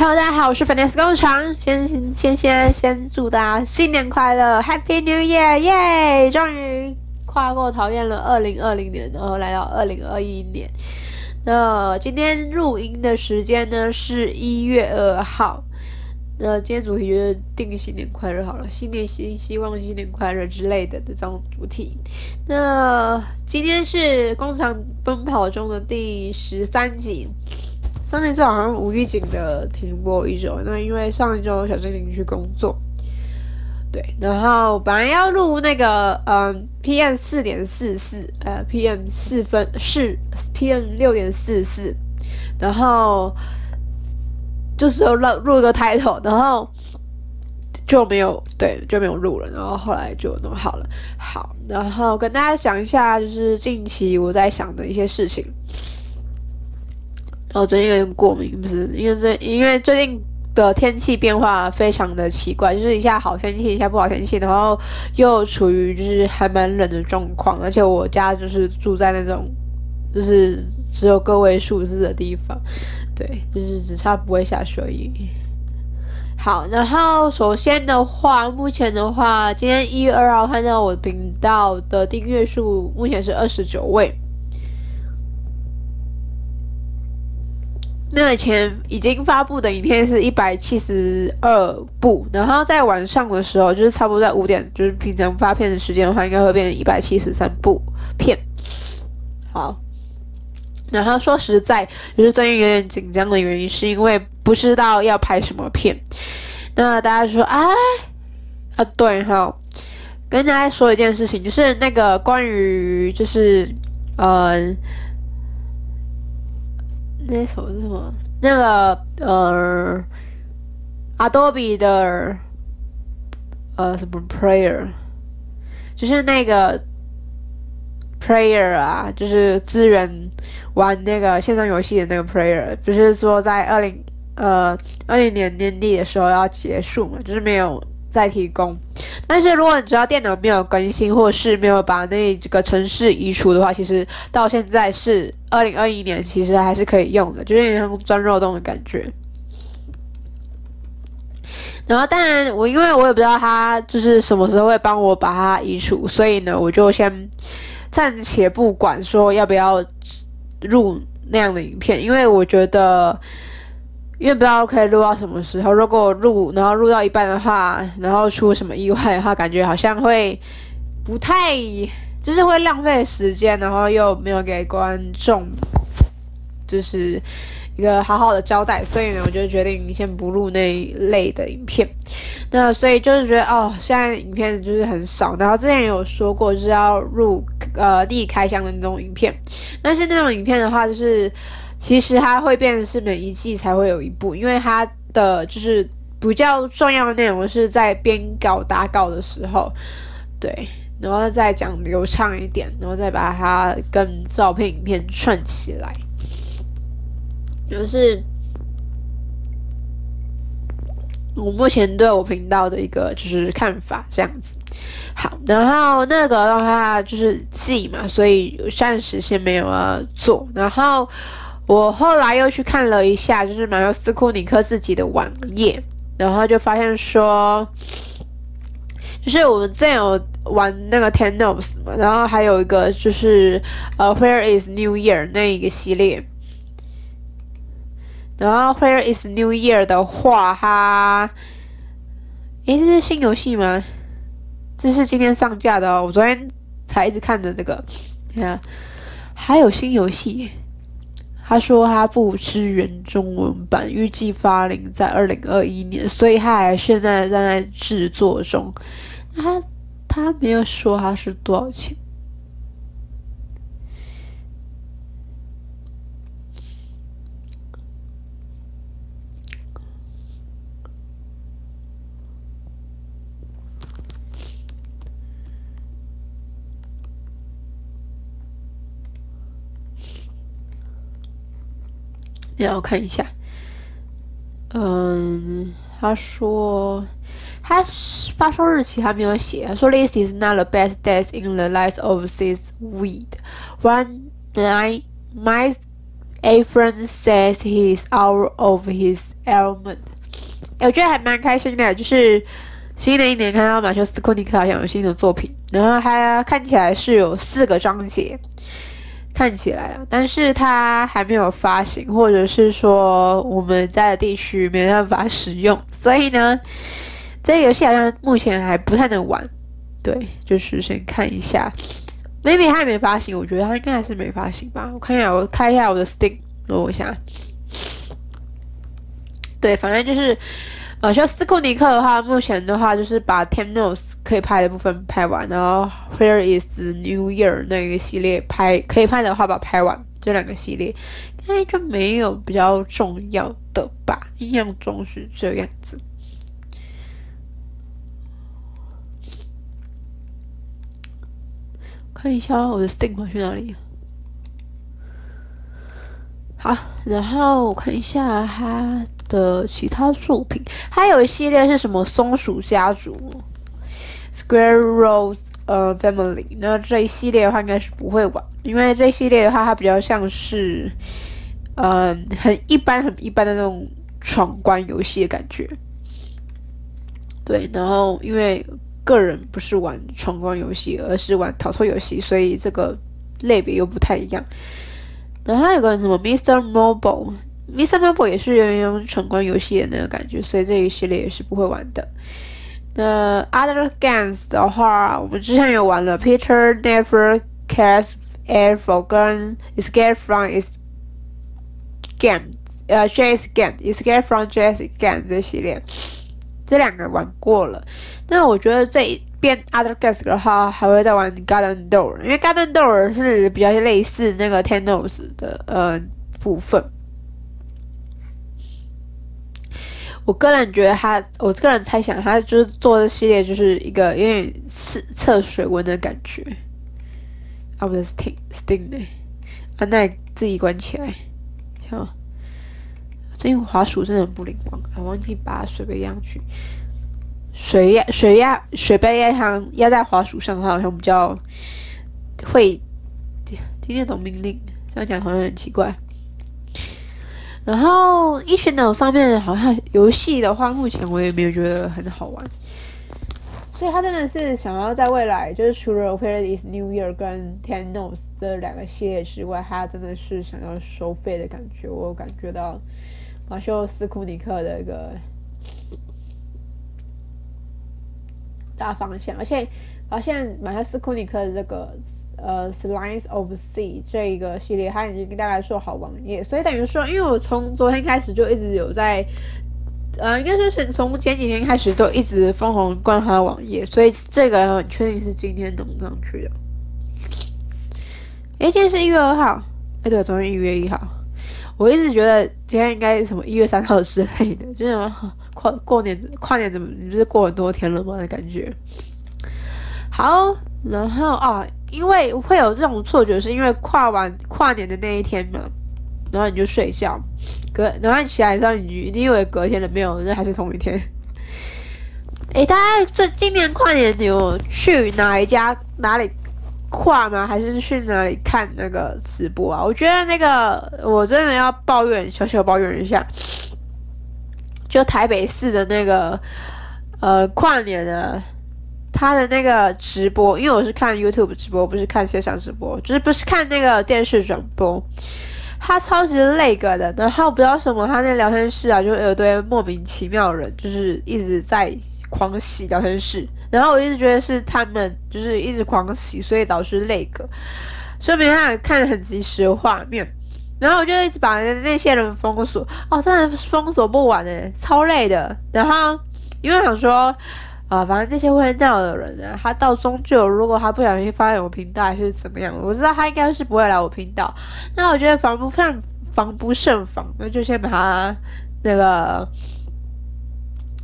Hello，大家好，我是 Finesse 工厂。先先先先祝大家新年快乐，Happy New Year！耶，终于跨过讨厌了二零二零年，然后来到二零二一年。那今天录音的时间呢是一月二号。那今天主题就是定新年快乐好了，新年新希望，新年快乐之类的这种主题。那今天是工厂奔跑中的第十三集。上一周好像无预警的停播一周，那因为上一周小精灵去工作，对，然后本来要录那个嗯 PM 四点四四，呃 PM 四分四 PM 六点四四，然后就是录录个 title，然后就没有对就没有录了，然后后来就弄好了，好，然后跟大家讲一下，就是近期我在想的一些事情。我最近有点过敏，不是因为这，因为最近的天气变化非常的奇怪，就是一下好天气，一下不好天气，然后又处于就是还蛮冷的状况，而且我家就是住在那种就是只有个位数字的地方，对，就是只差不会下雪而已。好，然后首先的话，目前的话，今天一月二号看到我频道的订阅数目前是二十九位。那以前已经发布的影片是一百七十二部，然后在晚上的时候，就是差不多在五点，就是平常发片的时间的话，应该会变成一百七十三部片。好，然后说实在，就是最近有点紧张的原因，是因为不知道要拍什么片。那大家说，哎，啊对哈，跟大家说一件事情，就是那个关于就是呃。那首是什么？那个呃，Adobe 的呃什么 Player，就是那个 Player 啊，就是资源玩那个线上游戏的那个 Player，就是说在二零呃二零年年底的时候要结束嘛，就是没有再提供。但是如果你知道电脑没有更新，或是没有把那个程式移除的话，其实到现在是二零二一年，其实还是可以用的，就是有点像钻漏洞的感觉。然后当然我因为我也不知道他就是什么时候会帮我把它移除，所以呢，我就先暂且不管说要不要入那样的影片，因为我觉得。因为不知道可以录到什么时候，如果录然后录到一半的话，然后出什么意外的话，感觉好像会不太，就是会浪费时间，然后又没有给观众就是一个好好的交代，所以呢，我就决定先不录那一类的影片。那所以就是觉得哦，现在影片就是很少，然后之前也有说过就是要录呃立开箱的那种影片，但是那种影片的话就是。其实它会变成是每一季才会有一部，因为它的就是比较重要的内容是在编稿打稿的时候，对，然后再讲流畅一点，然后再把它跟照片、影片串起来，就是我目前对我频道的一个就是看法这样子。好，然后那个的话就是季嘛，所以暂时先没有做，然后。我后来又去看了一下，就是马修斯库尼克自己的网页，然后就发现说，就是我们之前有玩那个 Ten Knobs 嘛，然后还有一个就是呃 Where is New Year 那一个系列，然后 Where is New Year 的话，哈，诶，这是新游戏吗？这是今天上架的哦，我昨天才一直看着这个，你看，还有新游戏。他说他不支援中文版，预计发行在二零二一年，所以他还现在正在制作中。他他没有说他是多少钱。让我看一下，嗯，他说他发售日期还没有写，他说 This is not the best days in the life of this weed. One night my A friend says he's out of his element。哎，我觉得还蛮开心的，就是新的一年看到马修斯库尼克好像有新的作品，然后他看起来是有四个章节，看起来啊，但是他还没有发行，或者是说我们在的地区没办法使用，所以呢，这个游戏好像目前还不太能玩。对，就是先看一下。maybe 他还没发行，我觉得他应该还是没发行吧。我看一下，我开一下我的 Steam，等我一下。对，反正就是，呃，像斯库尼克的话，目前的话就是把 tennis 可以拍的部分拍完，然后 Where is the New Year 那一个系列拍可以拍的话，把拍完。这两个系列应该就没有比较重要的吧？印象中是这样子。看一下我的 Steam 去哪里？好，然后我看一下他的其他作品，还有一系列是什么松鼠家族 （Square Rose） 呃 Family。那这一系列的话应该是不会玩，因为这一系列的话它比较像是，嗯、呃，很一般很一般的那种闯关游戏的感觉。对，然后因为。个人不是玩闯关游戏，而是玩逃脱游戏，所以这个类别又不太一样。然后还有个什么 Mr. Mobile Mobile，Mr. Mobile 也是有点闯关游戏的那个感觉，所以这一系列也是不会玩的。那 Other Games 的话，我们之前有玩了 Peter Never Cares Ever 跟 Escape from Is Game，呃，Jazz Game，Escape from Jazz Game 这系列。这两个玩过了，那我觉得这一边 Other Guests 的话，还会再玩 Garden Door，因为 Garden Door 是比较类似那个 Tenos 的呃部分。我个人觉得他，我个人猜想，他就是做的系列就是一个有点测测水温的感觉。啊，不是 Steam Steam 的，啊，那你自己关起来，好。最近滑鼠真的很不灵光，我忘记把水杯压去。水压水压水杯压上压在滑鼠上，它好像比较会听得懂命令。这样讲好像很奇怪。然后 Itch.no 上面好像游戏的话，目前我也没有觉得很好玩。所以他真的是想要在未来，就是除了 Where is New Year 跟 Ten Notes 这两个系列之外，他真的是想要收费的感觉。我感觉到。马修斯库尼克的一个大方向，而且发现马修斯库尼克的这个呃《Slice of Sea》这一个系列，他已经跟大家说好网页，所以等于说，因为我从昨天开始就一直有在，呃，应该说是从前几天开始都一直疯狂逛他的网页，所以这个很确定是今天弄上去的。诶，今天是一月二号，诶，对，昨天一月一号。我一直觉得今天应该什么一月三号之类的，就是 跨过年跨年怎么你不是过很多天了吗的感觉。好，然后啊，因为会有这种错觉，是因为跨完跨年的那一天嘛，然后你就睡觉，隔然后你起来之后，你你以为隔天了没有？那还是同一天。诶，大家这今年跨年你有去哪一家哪里？跨吗？还是去哪里看那个直播啊？我觉得那个我真的要抱怨，小小抱怨一下，就台北市的那个呃跨年的，他的那个直播，因为我是看 YouTube 直播，不是看线上直播，就是不是看那个电视转播，他超级累个的。然后不知道什么，他那聊天室啊，就有堆莫名其妙人，就是一直在狂洗聊天室。然后我一直觉得是他们就是一直狂洗，所以导致累个，说明他看很及时的画面。然后我就一直把那些人封锁，哦，真的封锁不完诶，超累的。然后因为想说，啊、反正这些会闹的人呢，他到终究如果他不小心发现我频道还是怎么样，我知道他应该是不会来我频道。那我觉得防不胜防不胜防，那就先把他那个。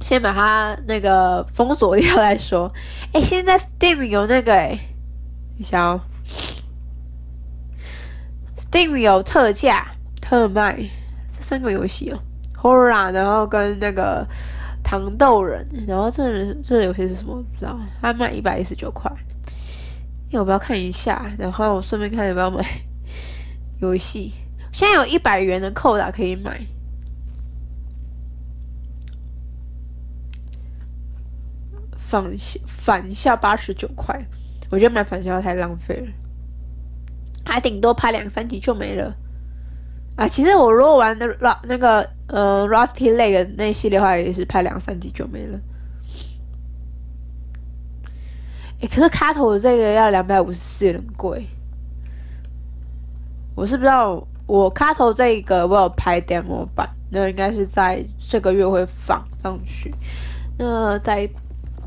先把它那个封锁掉来说。哎，现在 Steam 有那个哎，你想哦，Steam 有特价特卖这三个游戏哦，Horror，然后跟那个糖豆人，然后这这游戏是什么？不知道，它卖一百一十九块。要不要看一下？然后顺便看要不要买游戏？现在有一百元的扣打可以买。返返校八十九块，我觉得买返校太浪费了，还顶多拍两三集就没了。啊，其实我如果玩的那那个呃 Rusty Lake 那系列的话，也是拍两三集就没了。哎，可是卡头这个要两百五十四，有点贵。我是不知道，我卡头这个我有拍 demo 版，那应该是在这个月会放上去。那在。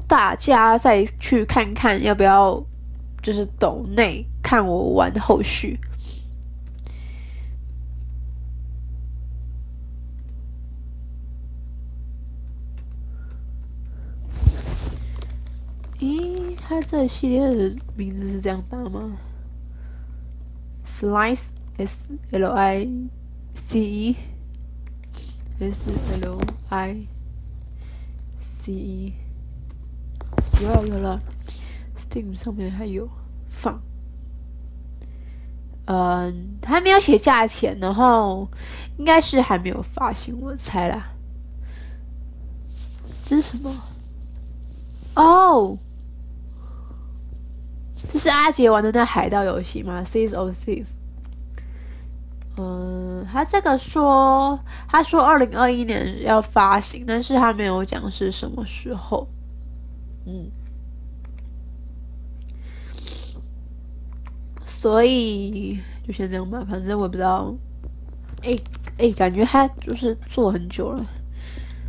大家再去看看，要不要就是抖内看我玩后续？咦，它这系列的名字是这样打吗？Slice S L I C E S L I C E。有了有了，Steam 上面还有放，嗯，还没有写价钱，然后应该是还没有发行，我猜啦。这是什么？哦，是阿杰玩的那海盗游戏吗？Seas of Thieves。嗯，他这个说，他说二零二一年要发行，但是他没有讲是什么时候。嗯，所以就先这样吧，反正我不知道。哎、欸、哎、感觉他就是做很久了，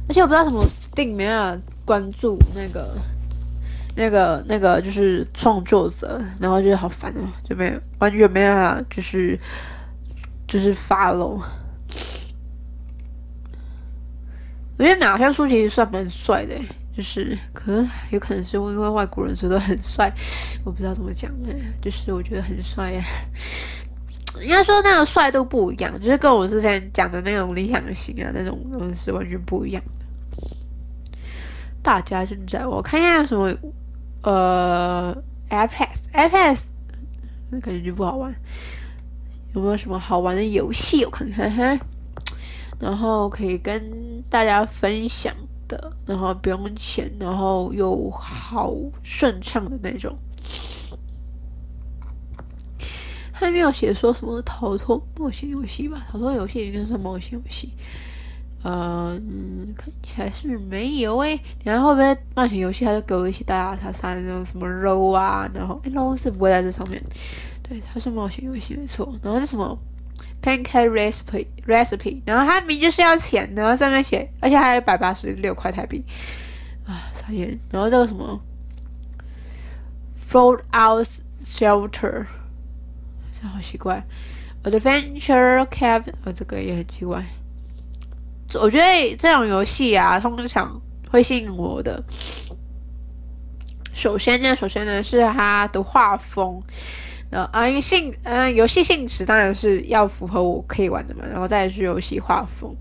而且我不知道什么 Steam 没有关注那个那个那个就是创作者，然后觉得好烦哦，就没完全没办法，就是就是 follow。我觉得马上书其实算蛮帅的。就是，可能有可能是因为外国人说都很帅，我不知道怎么讲哎，就是我觉得很帅呀。应该说那个帅都不一样，就是跟我之前讲的那种理想型啊那种东西完全不一样。大家正在我看一下什么，呃，iPad，iPad，那感觉就不好玩。有没有什么好玩的游戏？我看看哈，然后可以跟大家分享。的，然后不用钱，然后又好顺畅的那种。还没有写说什么逃脱冒险游戏吧？逃脱游戏应该是冒险游戏。嗯，看起来是没有诶、然后后面冒险游戏，他就给我一些大大叉叉那种什么肉啊，然后诶，肉是不会在这上面。对，它是冒险游戏没错。然后是什么？Pancake recipe recipe，然后它名就是要钱，然后上面写，而且还有一百八十六块台币啊，讨厌。然后这个什么 fold out Shelter，这好奇怪。Adventure Cap，哦，这个也很奇怪。我觉得这种游戏啊，通常会吸引我的。首先呢，首先呢是它的画风。然后啊，性嗯，游戏性质当然是要符合我可以玩的嘛，然后再是游戏画风。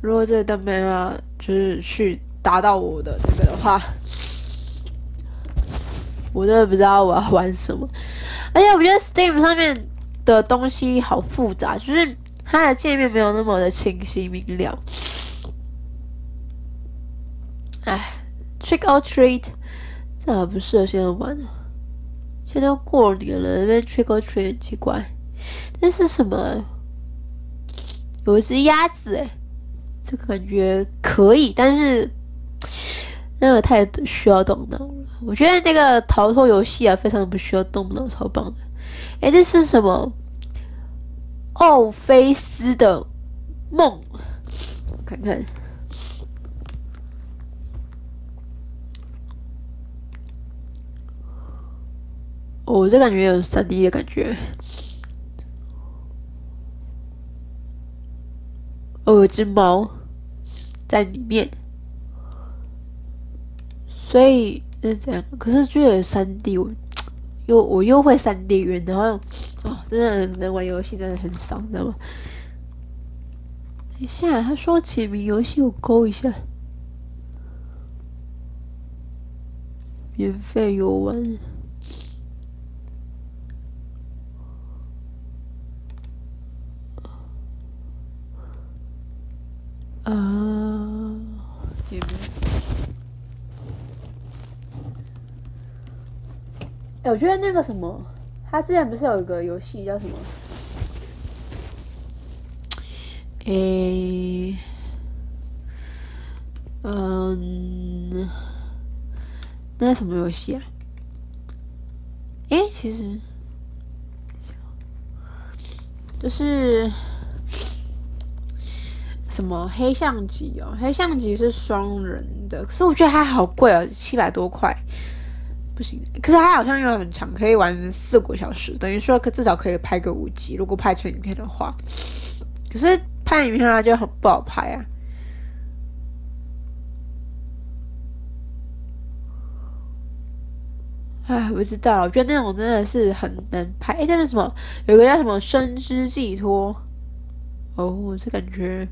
如果这都没有就是去达到我的那个的话，我真的不知道我要玩什么。而且我觉得 Steam 上面的东西好复杂，就是它的界面没有那么的清晰明了。哎，Trick or Treat，这还不适合现在玩。现在都过年了，那边 trick or treat 很奇怪。这是什么？有一只鸭子诶，这个感觉可以，但是那个太需要动脑了。我觉得那个逃脱游戏啊，非常不需要动脑，超棒的。哎，这是什么？奥菲斯的梦，看看。我这感觉有三 D 的感觉。哦，有只猫在里面，所以是这样。可是就有三 D，我又我又会三 D 晕，然后哦，真的能玩游戏真的很少，知道吗？等一下，他说解谜游戏，我勾一下，免费游玩。啊，姐妹。哎，我觉得那个什么，他之前不是有一个游戏叫什么？诶，嗯，那什么游戏啊？诶，其实就是什么黑象棋哦，黑象棋是双人的，可是我觉得它好贵哦，七百多块，不行。可是它好像又很长，可以玩四个小时，等于说可至少可以拍个五集，如果拍成影片的话。可是。拍影片的话就很不好拍啊！哎，不知道，我觉得那种真的是很难拍。哎，真的什么？有个叫什么《生之寄托》哦，这感觉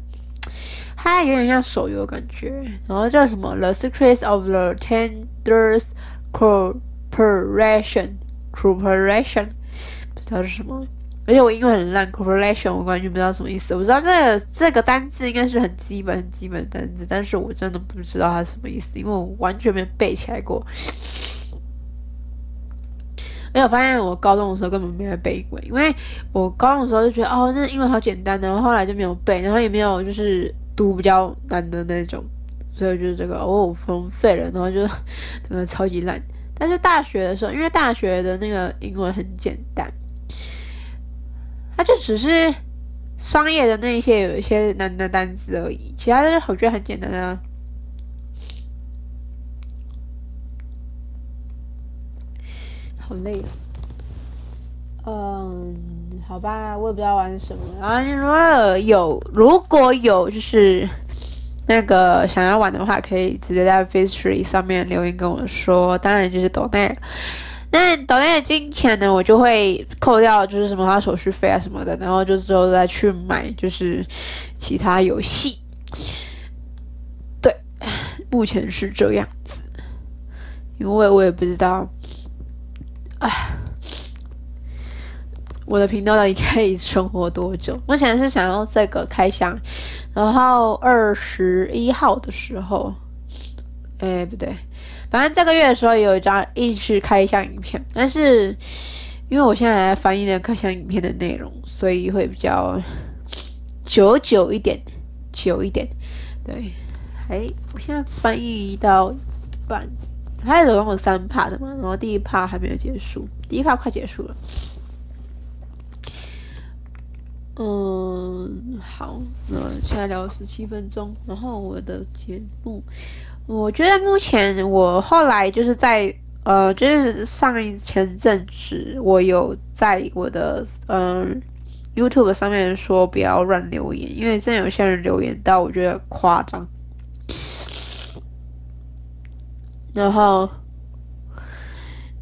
它有点像手游的感觉。然后叫什么《The Secrets of the Tenders Corporation》，Corporation，不知道是什么。而且我英文很烂，corporation 我完全不知道什么意思。我知道这个这个单字应该是很基本很基本的单字，但是我真的不知道它什么意思，因为我完全没有背起来过。而且我发现我高中的时候根本没有背过，因为我高中的时候就觉得哦，那英文好简单，然后后来就没有背，然后也没有就是读比较难的那种，所以就是这个哦，疯废了，然后就 真的超级烂。但是大学的时候，因为大学的那个英文很简单。它就只是商业的那一些有一些难的单词而已，其他的我觉得很简单啊。好累。嗯，好吧，我也不知道玩什么。啊，如果有如果有就是那个想要玩的话，可以直接在 Firstory 上面留言跟我说。当然就是抖内。那 Donate 的金钱呢，我就会扣掉，就是什么他手续费啊什么的，然后就之后再去买，就是其他游戏。对，目前是这样子，因为我也不知道，啊，我的频道到底可以存活多久？目前是想要这个开箱，然后二十一号的时候，哎，不对。反正这个月的时候有一张一直开箱影片，但是因为我现在还在翻译那开箱影片的内容，所以会比较久久一点，久一点。对，哎，我现在翻译到一半，还有总共有三 part 的嘛，然后第一 part 还没有结束，第一 part 快结束了。嗯，好，那现在聊十七分钟，然后我的节目。我觉得目前我后来就是在呃，就是上一前阵子，我有在我的嗯 YouTube 上面说不要乱留言，因为真的有些人留言到我觉得夸张，然后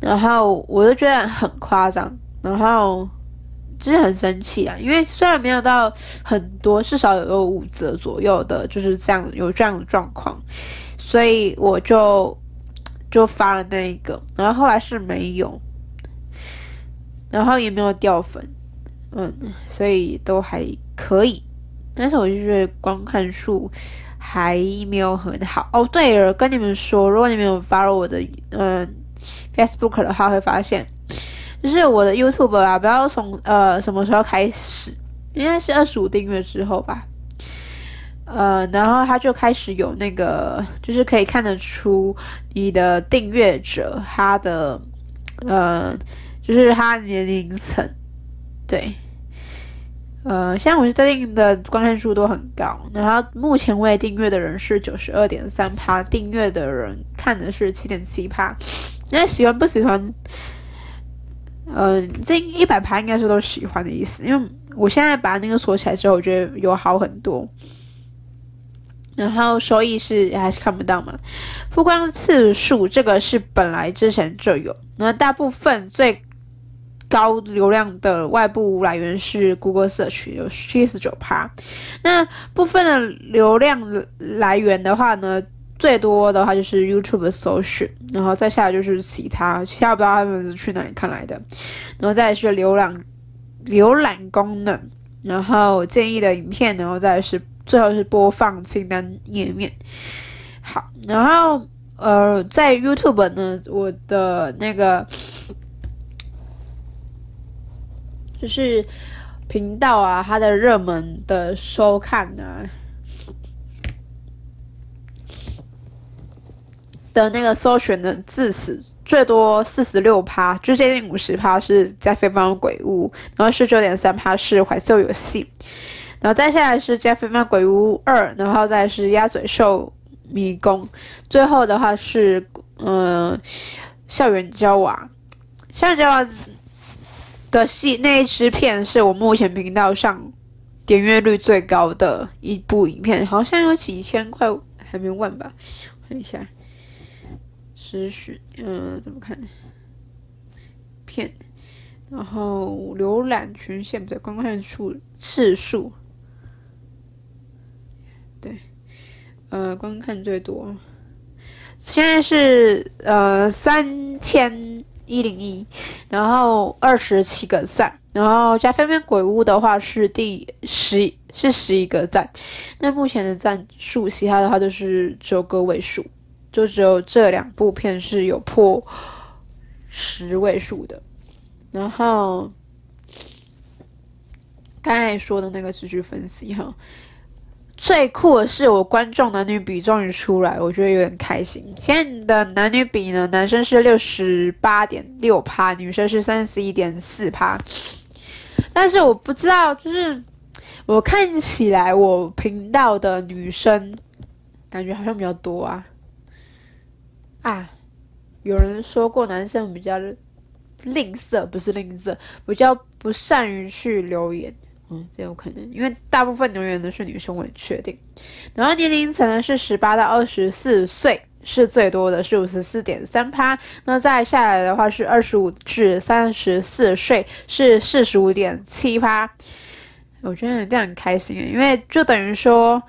然后我就觉得很夸张，然后就是很生气啊，因为虽然没有到很多，至少有五折左右的，就是这样有这样的状况。所以我就就发了那一个，然后后来是没有，然后也没有掉粉，嗯，所以都还可以，但是我就觉得观看数还没有很好。哦，对了，跟你们说，如果你们有发了我的嗯 Facebook 的话，会发现就是我的 YouTube 啊，不知道从呃什么时候开始，应该是二十五订阅之后吧。呃，然后他就开始有那个，就是可以看得出你的订阅者他的，呃，就是他年龄层，对，呃，像我是最近的观看数都很高，然后目前为订阅的人是九十二点三趴，订阅的人看的是七点七趴，那喜欢不喜欢？呃，这一百趴应该是都喜欢的意思，因为我现在把那个锁起来之后，我觉得有好很多。然后收益是还是看不到嘛？曝光次数这个是本来之前就有，那大部分最高流量的外部来源是 Google Search 有七十九趴，那部分的流量来源的话呢，最多的话就是 YouTube 搜寻，然后再下来就是其他，其他不知道他们是去哪里看来的，然后再是浏览浏览功能，然后建议的影片，然后再是。最后是播放清单页面。好，然后呃，在 YouTube 呢，我的那个就是频道啊，它的热门的收看呢、的那个搜寻的字词最多四十六趴，就接近五十趴是加菲猫鬼屋，然后十九点三趴是怀旧游戏，然后再下来是加菲猫鬼屋二，然后再是鸭嘴兽迷宫，最后的话是嗯、呃、校园交往，校园娇娃的戏那一支片是我目前频道上点阅率最高的一部影片，好像有几千块还没问吧，看一下。咨询，嗯、呃，怎么看？片，然后浏览权限不对，观看数次数，对，呃，观看最多，现在是呃三千一零一，然后二十七个赞，然后加菲猫鬼屋的话是第十，是十一个赞，那目前的赞数，其他的话就是只有个位数。就只有这两部片是有破十位数的，然后刚才说的那个持续分析哈，最酷的是我观众男女比终于出来，我觉得有点开心。现在的男女比呢，男生是六十八点六趴，女生是三十一点四趴，但是我不知道，就是我看起来我频道的女生感觉好像比较多啊。啊，有人说过男生比较吝啬，不是吝啬，比较不善于去留言。嗯，这有可能，因为大部分留言都是女生，我很确定。然后年龄层呢是十八到二十四岁是最多的，是五十四点三趴。那再下来的话是二十五至三十四岁是四十五点七趴。我觉得你这样很开心，因为就等于说。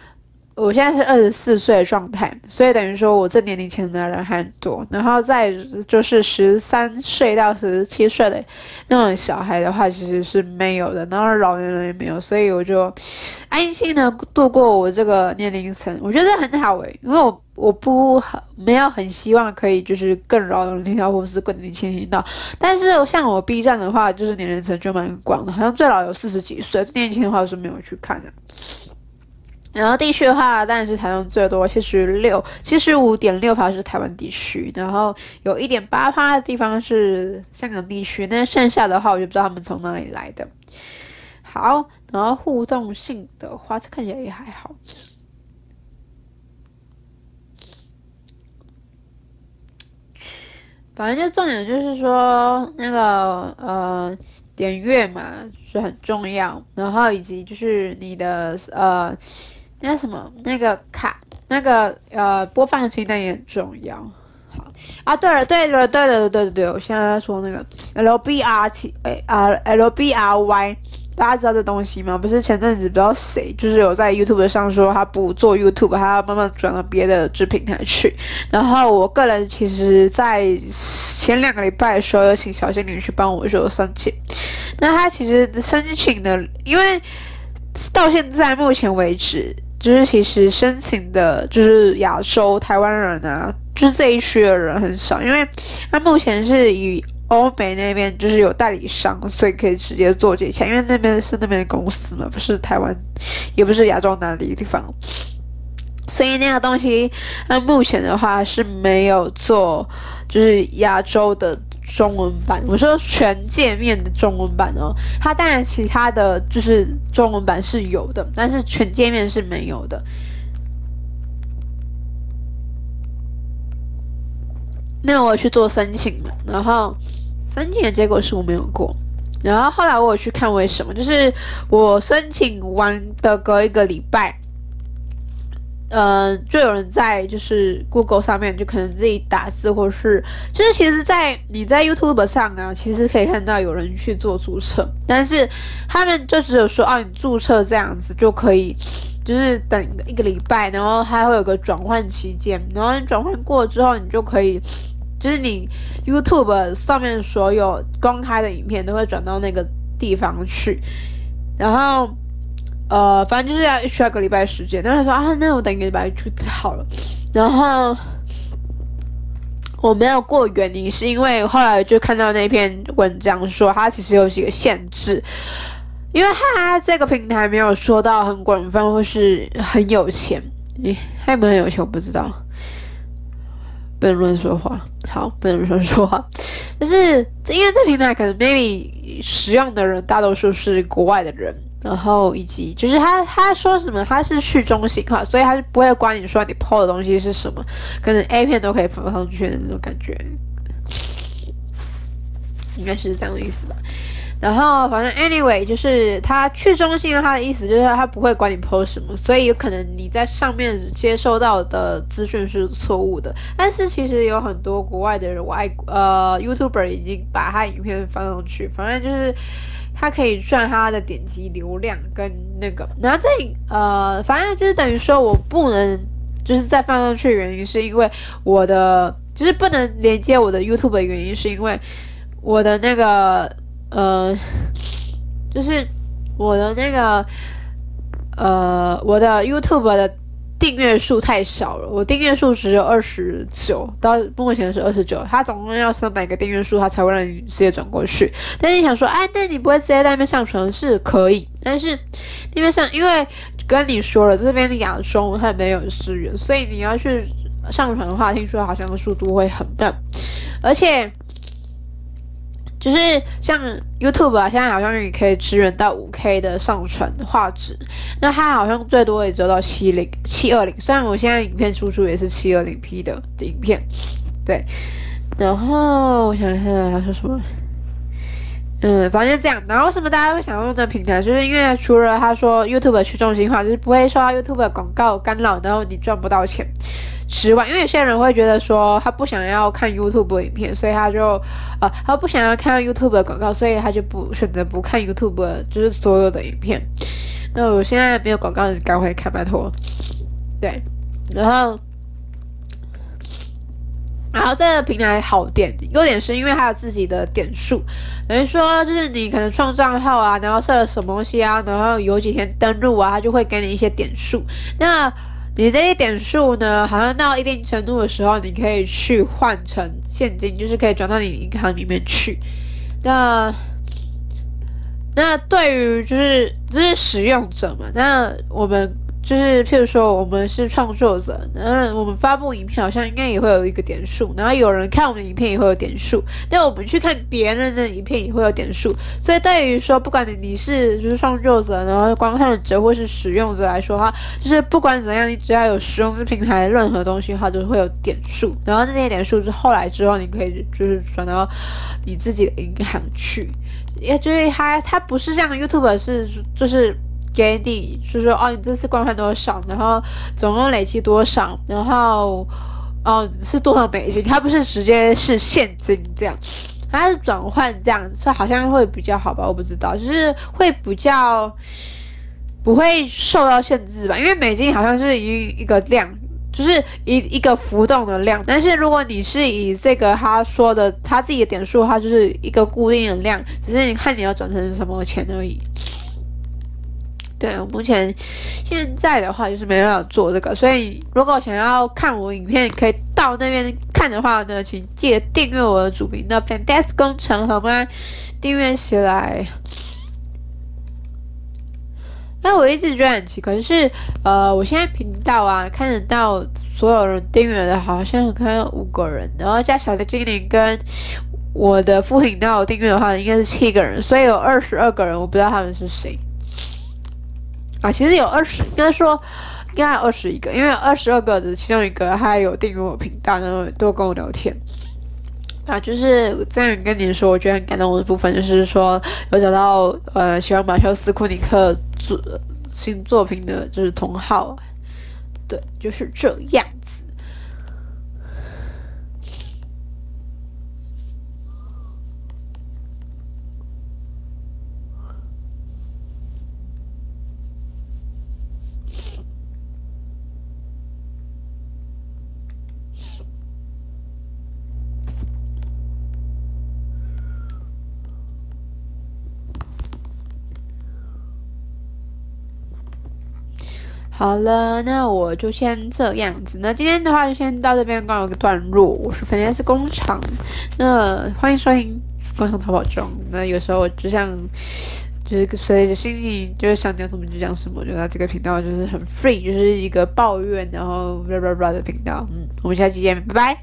我现在是二十四岁的状态，所以等于说我这年龄层的人还很多，然后再就是十三岁到十七岁的那种小孩的话，其实是没有的，然后老年人也没有，所以我就安心的度过我这个年龄层，我觉得很好诶，因为我我不很没有很希望可以就是更老的人听到，或是更年轻听到，但是像我 B 站的话，就是年龄层就蛮广的，好像最老有四十几岁，最年轻的话是没有去看的。然后地区的话，当然是台湾最多，七十六、七十五点六趴是台湾地区，然后有一点八趴的地方是香港地区，那剩下的话我就不知道他们从哪里来的。好，然后互动性的话，这看起来也还好。反正就重点就是说，那个呃点阅嘛是很重要，然后以及就是你的呃。那什么，那个卡，那个呃，播放清单也很重要。好啊，对了，对了，对了，对对对，我现在在说那个 L B R T 哎 L B R Y，大家知道这东西吗？不是前阵子不知道谁就是有在 YouTube 上说他不做 YouTube，他要慢慢转到别的制平台去。然后我个人其实，在前两个礼拜的时候，有请小精灵去帮我做申请。那他其实申请的，因为到现在目前为止。就是其实申请的，就是亚洲台湾人啊，就是这一区的人很少，因为他目前是以欧美那边就是有代理商，所以可以直接做这些，因为那边是那边公司嘛，不是台湾，也不是亚洲哪里地方，所以那个东西，那目前的话是没有做，就是亚洲的。中文版，我说全界面的中文版哦，它当然其他的就是中文版是有的，但是全界面是没有的。那我去做申请嘛，然后申请的结果是我没有过，然后后来我有去看为什么，就是我申请完的隔一个礼拜。呃，就有人在就是 Google 上面，就可能自己打字，或是就是其实，在你在 YouTube 上啊，其实可以看到有人去做注册，但是他们就只有说，哦，你注册这样子就可以，就是等一个礼拜，然后还会有个转换期间，然后你转换过之后，你就可以，就是你 YouTube 上面所有公开的影片都会转到那个地方去，然后。呃，反正就是要需要个礼拜时间。然后他说啊，那我等一个礼拜就好了。然后我没有过原因是因为后来就看到那篇文章说，它其实有几个限制，因为它这个平台没有说到很广泛或是很有钱。诶，他有没有很有钱我不知道，不能乱说话。好，不能乱说话。但是因为这平台可能 maybe 使用的人大多数是国外的人。然后以及就是他他说什么他是去中心化，所以他是不会管你说你 PO 的东西是什么，可能 A 片都可以放上去的那种感觉，应该是这样的意思吧。然后反正 anyway 就是他去中心化的意思就是他不会管你 PO 什么，所以有可能你在上面接收到的资讯是错误的。但是其实有很多国外的人外呃 YouTuber 已经把他影片放上去，反正就是。它可以赚他的点击流量跟那个，然后这呃，反正就是等于说我不能就是再放上去原因是因为我的就是不能连接我的 YouTube 的原因是因为我的那个呃，就是我的那个呃，我的 YouTube 的。订阅数太少了，我订阅数只有二十九，到目前是二十九。他总共要三百个订阅数，他才会让你直接转过去。但是你想说，哎，那你不会直接在那边上传是可以，但是那边上，因为跟你说了，这边的亚洲还没有资源，所以你要去上传的话，听说好像速度会很慢，而且。就是像 YouTube 啊，现在好像也可以支援到五 K 的上传画质，那它好像最多也只有到七零七二零。虽然我现在影片输出也是七二零 P 的影片，对。然后我想一下他说什么，嗯，反正就这样。然后为什么大家会想用这个平台？就是因为除了他说 YouTube 去中心化，就是不会受到 YouTube 的广告干扰，然后你赚不到钱。之外，因为有些人会觉得说他不想要看 YouTube 的影片，所以他就，呃，他不想要看 YouTube 的广告，所以他就不选择不看 YouTube，就是所有的影片。那我现在没有广告，你赶快看，拜托。对，然后，然后这个平台好点，优点是因为它有自己的点数，等于说就是你可能创账号啊，然后设了什么东西啊，然后有几天登录啊，它就会给你一些点数。那你这些点数呢，好像到一定程度的时候，你可以去换成现金，就是可以转到你银行里面去。那那对于就是就是使用者嘛，那我们。就是，譬如说，我们是创作者，嗯，我们发布影片好像应该也会有一个点数，然后有人看我们的影片也会有点数，但我们去看别人的影片也会有点数。所以，对于说，不管你你是就是创作者，然后观看者或是使用者来说的话，就是不管怎样，你只要有使用这平台任何东西的话，就会有点数。然后那些点数是后来之后，你可以就是转到你自己的银行去，也就是它它不是像 YouTube 是就是。给你就是说哦，你这次观看多少，然后总共累积多少，然后哦是多少美金？它不是直接是现金这样，它是转换这样，所以好像会比较好吧？我不知道，就是会比较不会受到限制吧？因为美金好像是一一个量，就是一一个浮动的量。但是如果你是以这个他说的他自己的点数，的话就是一个固定的量，只是你看你要转成什么钱而已。对，我目前现在的话就是没办法做这个，所以如果想要看我影片，可以到那边看的话呢，请记得订阅我的主频道 Fantastic 工程，好吗？订阅起来。那我一直觉得很奇怪，就是呃，我现在频道啊，看得到所有人订阅的，好像看到五个人，然后加小的精灵跟我的副频道订阅的话，应该是七个人，所以有二十二个人，我不知道他们是谁。啊，其实有二十，应该说应该有二十一个，因为二十二个的其中一个他有订阅我频道，然后多跟我聊天。啊，就是这样跟你说，我觉得很感动的部分就是说有找到呃喜欢马修斯库尼克作新作品的，就是同好，对，就是这样。好了，那我就先这样子。那今天的话就先到这边，告一个段落。我是 Finesse 工厂，那欢迎收听工厂淘宝中。那有时候就像就是随着心情，就是想讲什么就讲什么。我觉得这个频道就是很 free，就是一个抱怨然后 blah blah blah 的频道。嗯，我们下期见，拜拜。